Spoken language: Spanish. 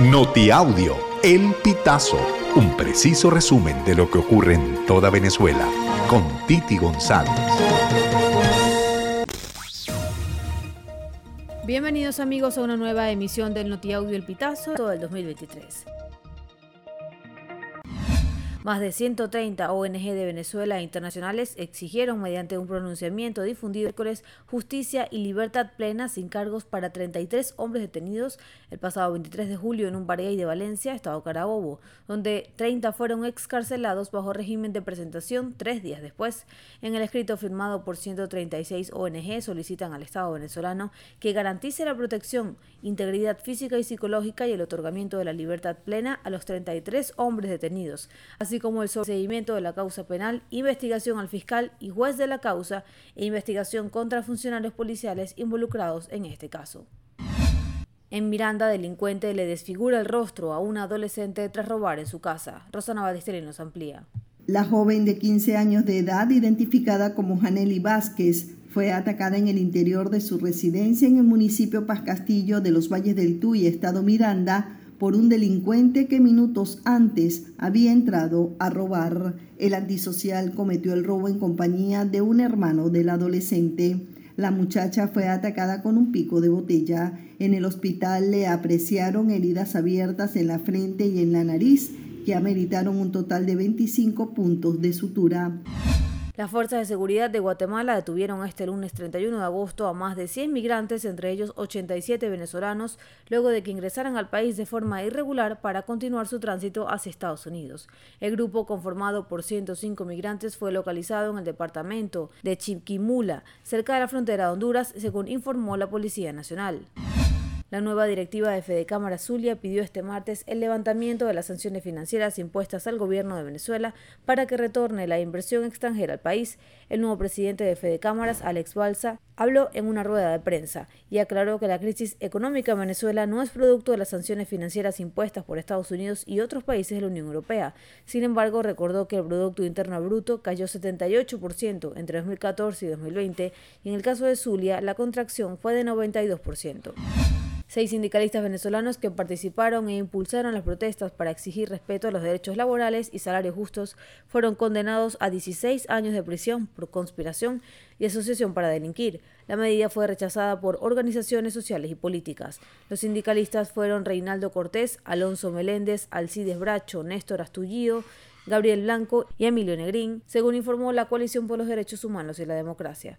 Notiaudio, El Pitazo, un preciso resumen de lo que ocurre en toda Venezuela, con Titi González. Bienvenidos amigos a una nueva emisión del Notiaudio El Pitazo del 2023. Más de 130 ONG de Venezuela e internacionales exigieron mediante un pronunciamiento difundido miércoles justicia y libertad plena sin cargos para 33 hombres detenidos el pasado 23 de julio en un barrial de Valencia, Estado Carabobo, donde 30 fueron excarcelados bajo régimen de presentación tres días después. En el escrito firmado por 136 ONG solicitan al Estado venezolano que garantice la protección, integridad física y psicológica y el otorgamiento de la libertad plena a los 33 hombres detenidos, así como el procedimiento de la causa penal, investigación al fiscal y juez de la causa e investigación contra funcionarios policiales involucrados en este caso. En Miranda, delincuente le desfigura el rostro a una adolescente tras robar en su casa. Rosana Badistelli nos amplía. La joven de 15 años de edad, identificada como Janely Vázquez, fue atacada en el interior de su residencia en el municipio Paz Castillo de los Valles del Tuy, estado Miranda, por un delincuente que minutos antes había entrado a robar. El antisocial cometió el robo en compañía de un hermano del adolescente. La muchacha fue atacada con un pico de botella. En el hospital le apreciaron heridas abiertas en la frente y en la nariz que ameritaron un total de 25 puntos de sutura. Las fuerzas de seguridad de Guatemala detuvieron este lunes 31 de agosto a más de 100 migrantes, entre ellos 87 venezolanos, luego de que ingresaran al país de forma irregular para continuar su tránsito hacia Estados Unidos. El grupo, conformado por 105 migrantes, fue localizado en el departamento de Chiquimula, cerca de la frontera de Honduras, según informó la Policía Nacional. La nueva directiva de Fede Cámara Zulia pidió este martes el levantamiento de las sanciones financieras impuestas al gobierno de Venezuela para que retorne la inversión extranjera al país. El nuevo presidente de Fede Cámaras, Alex Balsa, habló en una rueda de prensa y aclaró que la crisis económica en Venezuela no es producto de las sanciones financieras impuestas por Estados Unidos y otros países de la Unión Europea. Sin embargo, recordó que el Producto Interno Bruto cayó 78% entre 2014 y 2020 y en el caso de Zulia la contracción fue de 92%. Seis sindicalistas venezolanos que participaron e impulsaron las protestas para exigir respeto a los derechos laborales y salarios justos fueron condenados a 16 años de prisión por conspiración y asociación para delinquir. La medida fue rechazada por organizaciones sociales y políticas. Los sindicalistas fueron Reinaldo Cortés, Alonso Meléndez, Alcides Bracho, Néstor Astullío, Gabriel Blanco y Emilio Negrín, según informó la Coalición por los Derechos Humanos y la Democracia.